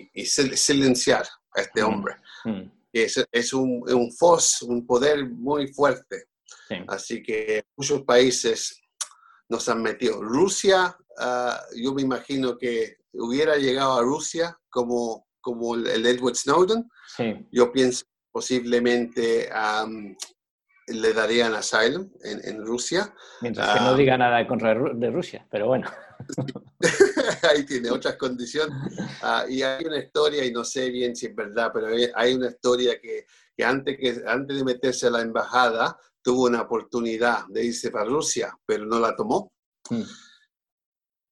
E: y- y sil- silenciar a este
C: Mm.
E: hombre.
C: Mm,
E: Es, es un, un force, un poder muy fuerte.
C: sí.
E: Así que muchos países nos han metido. Rusia, ah, yo me imagino que hubiera llegado a Rusia como, como el Edward Snowden.
C: Sí.
E: Yo pienso posiblemente am, le darían asylum en, en Rusia.
C: Mientras que no
E: Ah.
C: diga nada contra de Rusia, pero bueno. [laughs]
E: Ahí tiene otras condiciones. Ah, y hay una historia, y no sé bien si es verdad, pero hay, hay una historia que, que, antes que antes de meterse a la embajada tuvo una oportunidad de irse para Rusia, pero no la tomó.
C: Mm,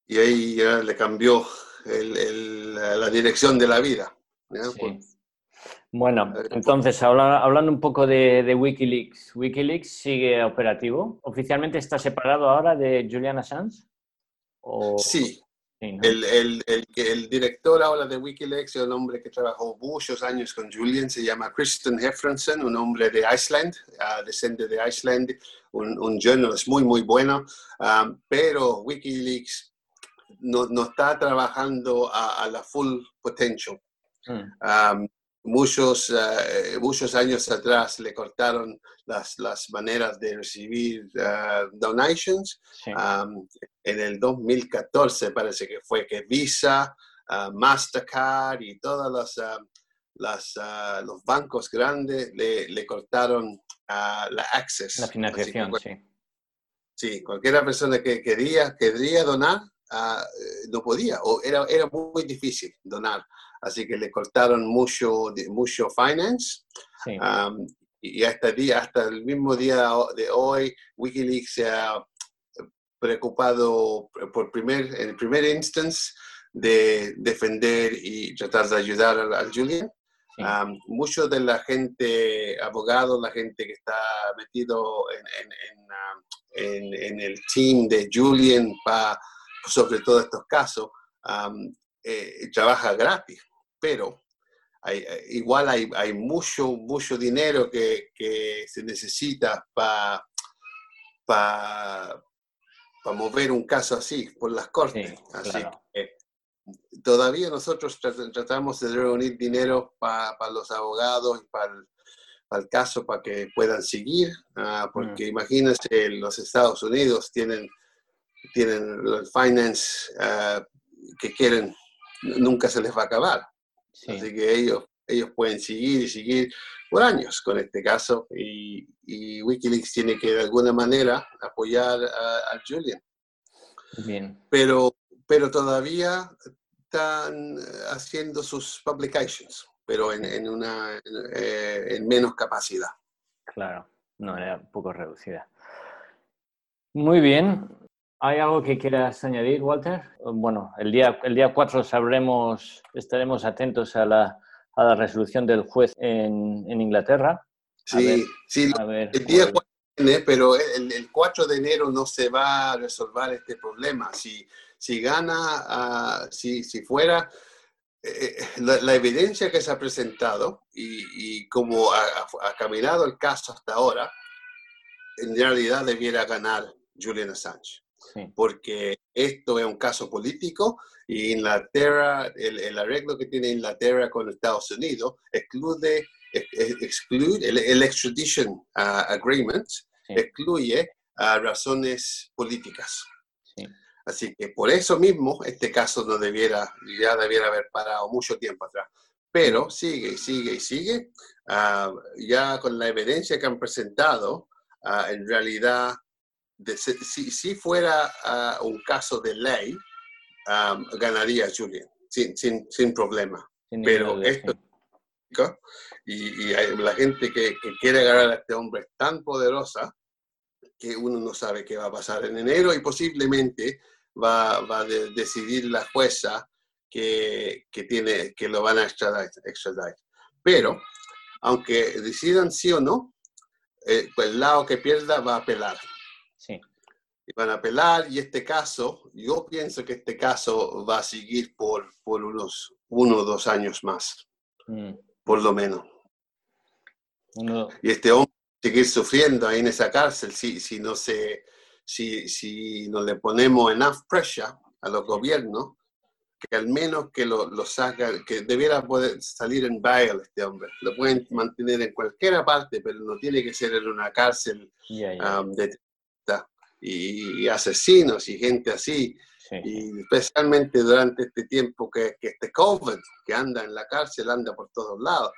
E: Y ahí ya le cambió el- el- la dirección de la vida.
C: Bueno, entonces, habla- hablando un poco de, de Wikileaks, ¿Wikileaks sigue operativo? ¿Oficialmente está separado ahora de Julian Assange? ¿O-
E: Sí,
C: sí, ¿no?
E: el, el, el, director ahora de Wikileaks es un hombre que trabajó muchos años con Julian, se llama Kristen Hefrensen, un hombre de Iceland, ah, descende de Iceland, un, un journalist muy, muy bueno, ah, pero Wikileaks no, no está trabajando a, a la full potential.
C: Mm,
E: Um, muchos, eh, muchos años atrás le cortaron las, las maneras de recibir eh, donations.
C: sí.
E: Um, en el 2014 parece que fue que Visa, ah, Mastercard y todos los, las, los bancos grandes le, le cortaron la access.
C: La
E: que
C: financiación, sí.
E: Sí, cualquier persona que quería, quería donar eh, no podía, o era, era muy difícil donar. Así que le cortaron mucho, de- mucho finance.
C: sí.
E: Um, y hasta, el día, hasta el mismo día de hoy, Wikileaks se ha preocupado por primer, en el primer instance de defender y tratar de ayudar al, Julian.
C: sí.
E: Um, mucho de la gente, abogados, la gente que está metido en, en- en, um, en- en el team de Julian para sobre todo estos casos, um, eh, trabaja gratis, pero hay, eh, igual hay, hay mucho, mucho dinero que, que se necesita para mover un caso así por las cortes.
C: Sí,
E: así
C: claro.
E: que todavía nosotros trat- tratamos de reunir dinero para los abogados y para el, caso para que puedan seguir, ah, porque imagínense, los Estados Unidos tienen, tienen el finance ah, que quieren, nunca se les va a acabar.
C: sí.
E: Así que ellos, ellos pueden seguir y seguir por años con este caso y, y Wikileaks tiene que de alguna manera apoyar a, a Julian.
C: Bien.
E: Pero, pero todavía están haciendo sus publications, pero en, en una, en, eh, en menos capacidad.
C: Claro, no, era un poco reducida. Muy bien. ¿Hay algo que quieras añadir, Walter? Bueno, el día, el día 4 sabremos, estaremos atentos a la, a la resolución del juez en, en Inglaterra. A ver,
E: Sí, sí,
C: A ver,
E: el día
C: cuál-
E: 4 viene, pero el, el 4 de enero no se va a resolver este problema. Si, si gana, ah, si, si fuera, eh, la, la evidencia que se ha presentado y, y cómo ha, ha- ha caminado el caso hasta ahora, en realidad debiera ganar Julian Assange
C: sí,
E: porque esto es un caso político y Inglaterra, el, el arreglo que tiene Inglaterra con Estados Unidos excluye, ex- ex- excluye el, el extradition ah, agreement,
C: Sí.
E: excluye ah, razones políticas.
C: sí.
E: Así que por eso mismo este caso no debiera, ya debiera haber parado mucho tiempo atrás. Pero sigue y sigue y sigue. Ah, ya con la evidencia que han presentado, ah, en realidad, de si, si fuera ah, un caso de ley, ah, ganaría Julian, sin, sin, sin problema.
C: Sin
E: Pero esto-. Y, y hay- la gente que, que quiere agarrar a este hombre es tan poderosa que uno no sabe qué va a pasar en enero y posiblemente va, va a de- decidir la jueza que, que, tiene, que lo van a extradite. Pero, aunque decidan sí o no, eh, pues el lado que pierda va a apelar. Y van a apelar y este caso, yo pienso que este caso va a seguir por, por unos uno o dos años más,
C: mm,
E: por lo menos.
C: uno-
E: y este hombre seguir sufriendo ahí en esa cárcel si, si no se si, si no le ponemos enough pressure a los gobiernos que al menos que lo, lo sacan que debiera poder salir en bail este hombre. Lo pueden mantener en cualquier parte pero no tiene que ser en una cárcel
C: ya, ya,
E: um, de y, y asesinos y gente así.
C: Sí,
E: y especialmente durante este tiempo que, que este COVID que anda en la cárcel anda por todos lados.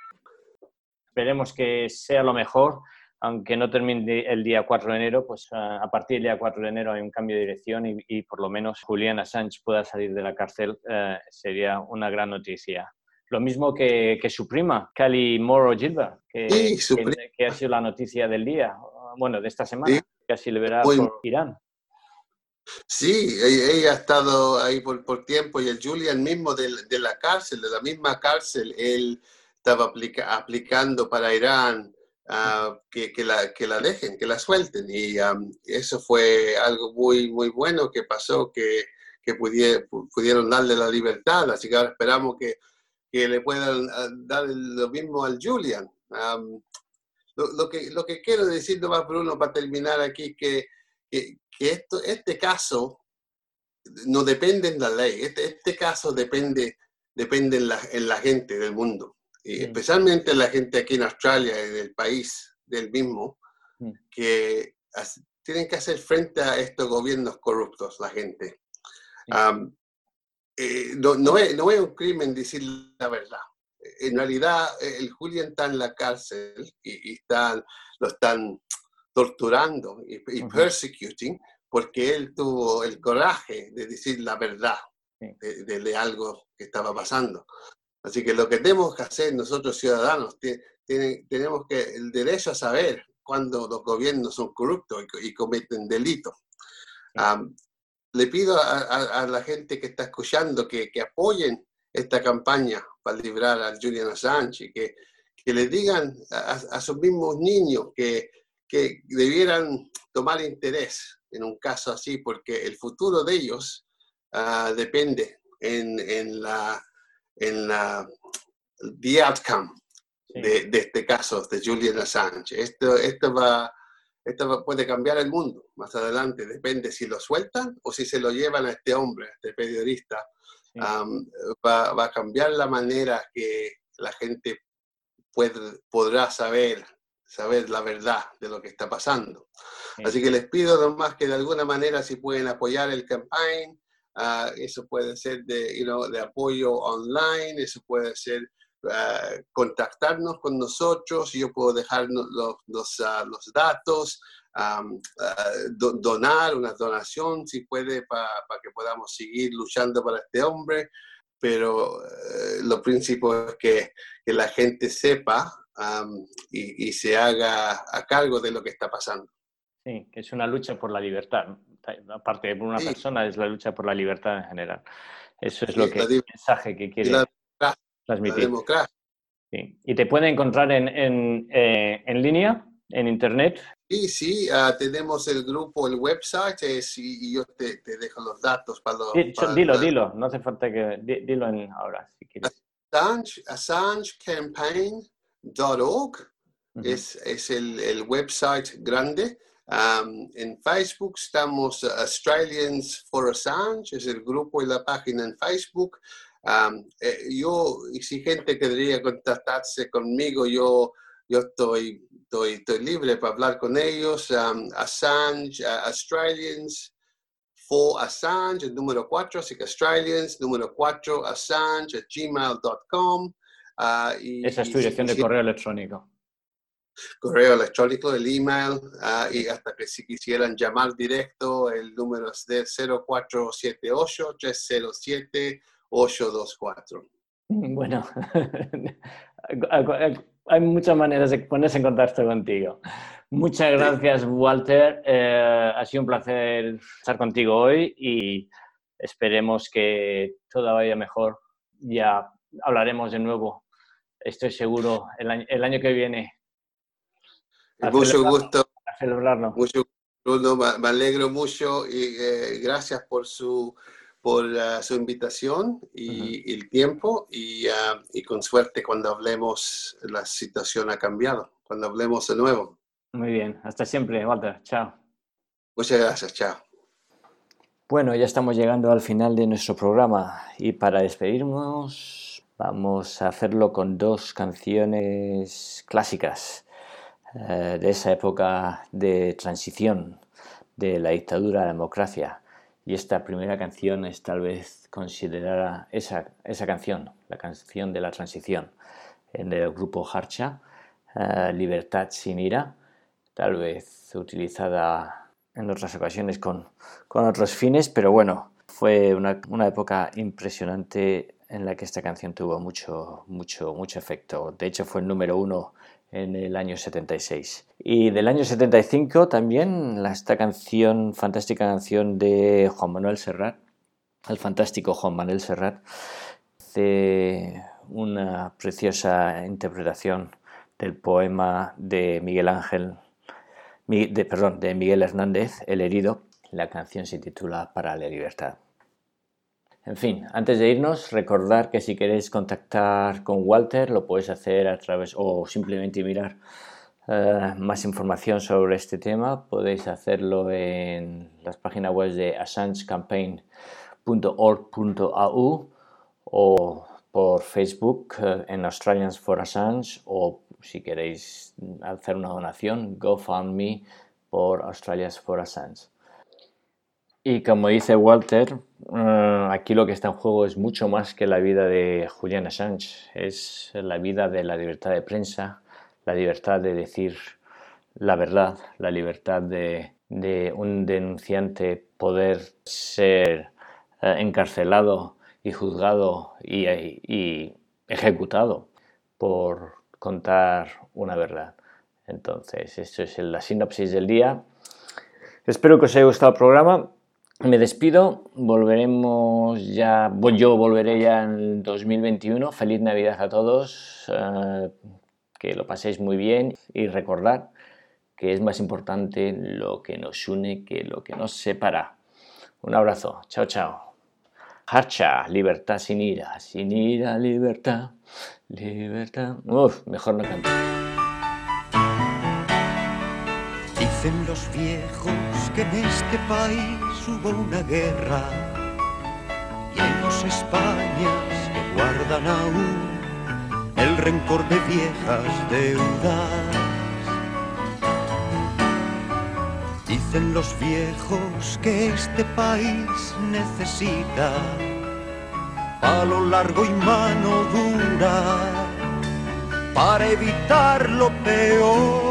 C: Esperemos que sea lo mejor, aunque no termine el día 4 de enero, pues ah, a partir del día 4 de enero hay un cambio de dirección y, y por lo menos Julian Assange pueda salir de la cárcel, eh, sería una gran noticia. Lo mismo que, que su prima, Cali Moro Gilbert, que,
E: Sí,
C: que ha sido la noticia del día, bueno, de esta semana,
E: Sí.
C: Casi verá
E: Muy-
C: por Irán.
E: Sí, ella, ella ha estado ahí por, por tiempo y el Julian mismo de, de la cárcel, de la misma cárcel, él estaba aplica- aplicando para Irán ah, que, que la, que la dejen, que la suelten. Y am, eso fue algo muy, muy bueno que pasó, que, que pudie- pu- pudieron darle la libertad. Así que ahora esperamos que, que le puedan ah, dar lo mismo al Julian. Am, lo, lo que, lo que quiero decir nomás, Bruno, para terminar aquí, que, que, que esto, este caso no depende en la ley, este, este caso depende, depende en, la, en la gente del mundo, y especialmente la gente aquí en Australia y del país del mismo, que tienen que hacer frente a estos gobiernos corruptos, la gente. Eh, no, no es, no es un crimen decir la verdad. En realidad, eh, el Julian está en la cárcel y, y están, lo están torturando y, y persecuting porque él tuvo el coraje de decir la verdad
C: Sí.
E: de, de- de algo que estaba pasando. Así que lo que tenemos que hacer nosotros ciudadanos, tenemos que el derecho a saber cuando los gobiernos son corruptos y, co- y cometen delitos. Le pido a, a- a la gente que está escuchando que, que apoyen esta campaña para librar a Julian Assange que, que le digan a, a sus mismos niños que, que debieran tomar interés en un caso así, porque el futuro de ellos ah, depende en, en la en la the outcome
C: Sí.
E: de, de este caso de Julian Assange. Esto, esto va esto va- puede cambiar el mundo más adelante, depende si lo sueltan o si se lo llevan a este hombre, a este periodista. Va, va a cambiar la manera que la gente puede, podrá saber, saber la verdad de lo que está pasando.
C: Sí.
E: Así que les pido nomás que de alguna manera si pueden apoyar el campaign, ah, eso puede ser de, you know, de apoyo online, eso puede ser ah, contactarnos con nosotros, yo puedo dejar los, los, ah, los datos, am, ah, do- donar una donación si puede para que podamos seguir luchando para este hombre, pero eh, lo principal es que, que la gente sepa am, y, y se haga a cargo de lo que está pasando.
C: Sí, que es una lucha por la libertad. Aparte de por una
E: Sí.
C: persona, es la lucha por la libertad en general. Eso es
E: Sí,
C: lo que
E: la
C: el mensaje que quiere
E: la- La
C: transmitir.
E: democracia.
C: Sí. Y te puede encontrar en, en, eh, en línea, en internet.
E: Sí, sí, ah, tenemos el grupo, el website, es- y, y yo te, te dejo los datos para los... Para-
C: dilo,
E: para-
C: dilo, no hace falta que. di- Dilo en, ahora, si quieres.
E: Assange, assangecampaign.org
C: Ujú.
E: es, es el, el website grande. Am, en Facebook estamos uh, Australians for Assange, es el grupo y la página en Facebook. Eh, yo, y si gente querría contactarse conmigo, yo, yo estoy, estoy, estoy libre para hablar con ellos. Am, Assange, uh, Australians for Assange, el número 4, así que Australians, número 4, Assange, at gmail.com. ah, y-
C: Esa es tu dirección de correo electrónico.
E: correo electrónico, el email, ah, y hasta que si quisieran llamar directo, el número es de 0478-307-824. [laughs]
C: Bueno, [laughs] hay muchas maneras de ponerse en contacto contigo. Muchas gracias, Walter. Eh, ha sido un placer estar contigo hoy y esperemos que todo vaya mejor. Ya hablaremos de nuevo, estoy seguro, el año, el año que viene.
E: Mucho gusto,
C: a celebrarlo.
E: mucho me me alegro mucho y eh, gracias por su por ah, su invitación y, y el tiempo y, ah, y con suerte cuando hablemos la situación ha cambiado, cuando hablemos de nuevo.
C: Muy bien, hasta siempre, Walter. Chao.
E: Muchas gracias, chao.
C: Bueno, ya estamos llegando al final de nuestro programa y para despedirnos vamos a hacerlo con dos canciones clásicas eh, de esa época de transición de la dictadura a la democracia. Y esta primera canción es tal vez considerada esa, esa canción, la canción de la transición, en el grupo Harcha, eh, Libertad sin ira, tal vez utilizada en otras ocasiones con, con otros fines, pero bueno, fue una, una época impresionante en la que esta canción tuvo mucho, mucho, mucho efecto. De hecho, fue el número uno en el año 76. Y del año 75 también esta canción, fantástica canción de Juan Manuel Serrat, el fantástico Juan Manuel Serrat, hace una preciosa interpretación del poema de Miguel Ángel, de, perdón, de Miguel Hernández, El herido. La canción se titula Para la libertad. En fin, antes de irnos, recordar que si queréis contactar con Walter, lo podéis hacer a través o simplemente mirar eh, más información sobre este tema. Podéis hacerlo en las páginas web de assangecampaign.org.au o por Facebook eh, en Australians for Assange o si queréis hacer una donación, GoFundMe por Australians for Assange. Y como dice Walter, eh, aquí lo que está en juego es mucho más que la vida de Julian Assange, es la vida de la libertad de prensa, la libertad de decir la verdad, la libertad de, un denunciante poder ser eh, encarcelado y juzgado y, ejecutado por contar una verdad. Entonces, esto es la sinopsis del día. Espero que os haya gustado el programa. Me despido, volveremos ya, yo volveré ya en 2021. Feliz Navidad a todos, eh, que lo paséis muy bien y recordad que es más importante lo que nos une que lo que nos separa. Un abrazo, chao, chao. Harcha, libertad sin ira, sin ira, libertad, libertad. Uf, mejor no canto.
D: Dicen los viejos que en este país hubo una guerra y hay dos Españas que guardan aún el rencor de viejas deudas. Dicen los viejos que este país necesita palo largo y mano dura para evitar lo peor.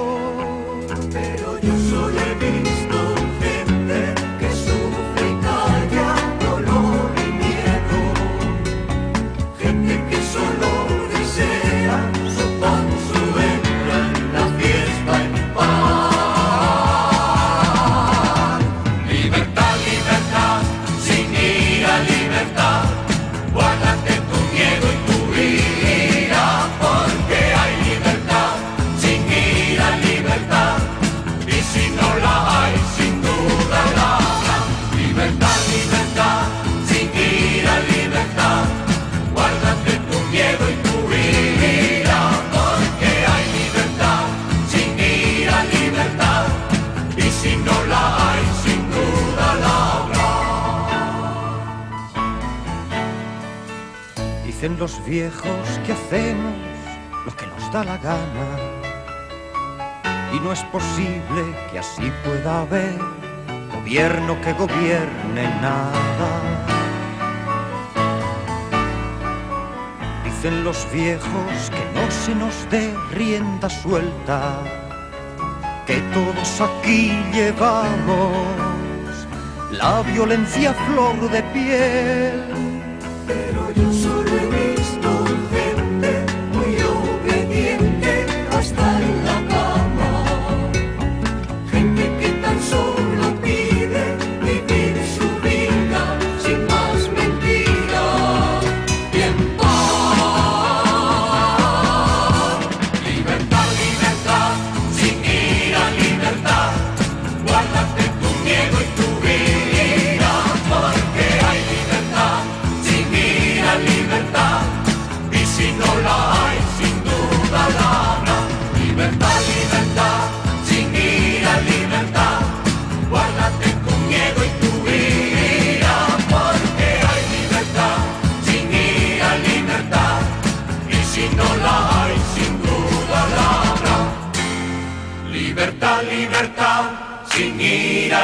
D: Que gobierne nada. Dicen los viejos que no se nos dé rienda suelta, que todos aquí llevamos la violencia flor de piel.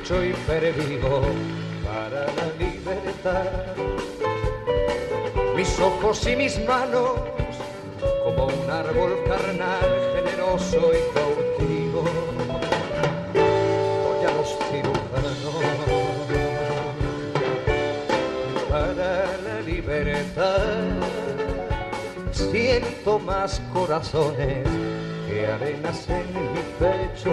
G: lucho y pervivo para la libertad. Mis ojos y mis manos, como un árbol carnal, generoso y cautivo, doy a los cirujanos para la libertad. Siento más corazones que arenas en mi pecho,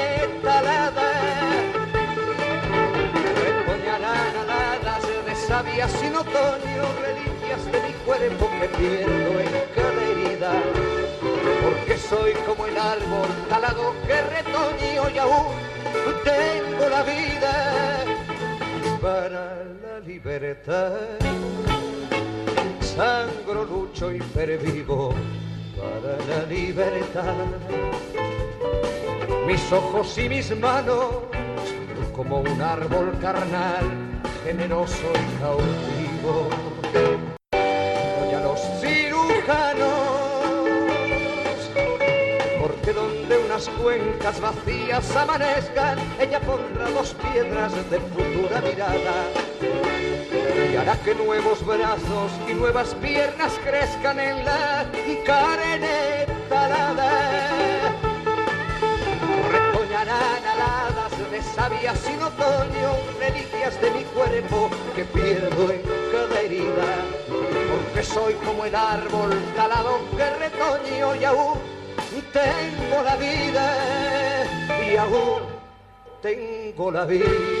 G: savia sin otoño, reliquias de mi cuerpo que pierdo en cada herida. Porque soy como el árbol talado que retoño y aún tengo la vida para la libertad. Sangro, lucho y pervivo para la libertad mis ojos y mis manos, como un árbol carnal, generoso y cautivo. Doy a los cirujanos, porque donde unas cuencas vacías amanezcan, ella pondrá dos piedras de futura mirada. Y hará que nuevos brazos y nuevas piernas crezcan en la carne talada de savia sin otoño, reliquias de mi cuerpo que pierdo en cada herida, porque soy como el árbol talado que retoño y aún tengo la vida, y aún tengo la vida.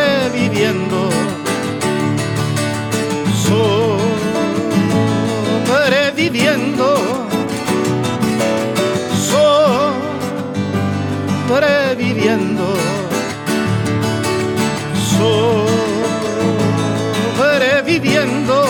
H: sobreviviendo, sobreviviendo, sobreviviendo.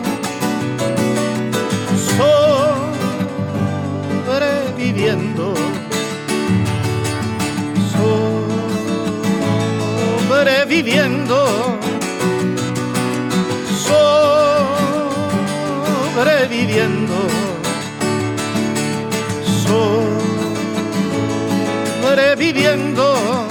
H: sobreviviendo, sobreviviendo. sobreviviendo, sobreviviendo.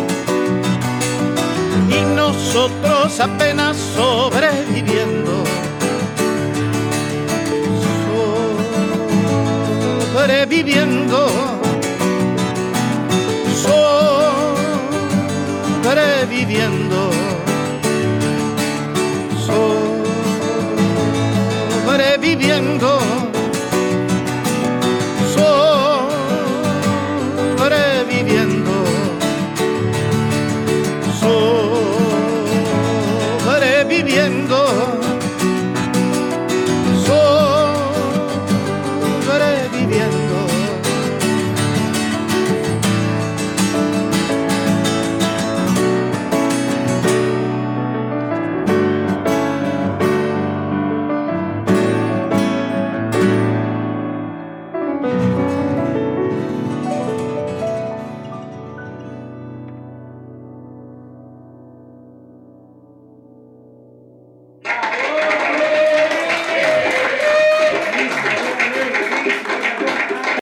H: y nosotros apenas sobreviviendo. Sobreviviendo. Sobreviviendo. Sobreviviendo.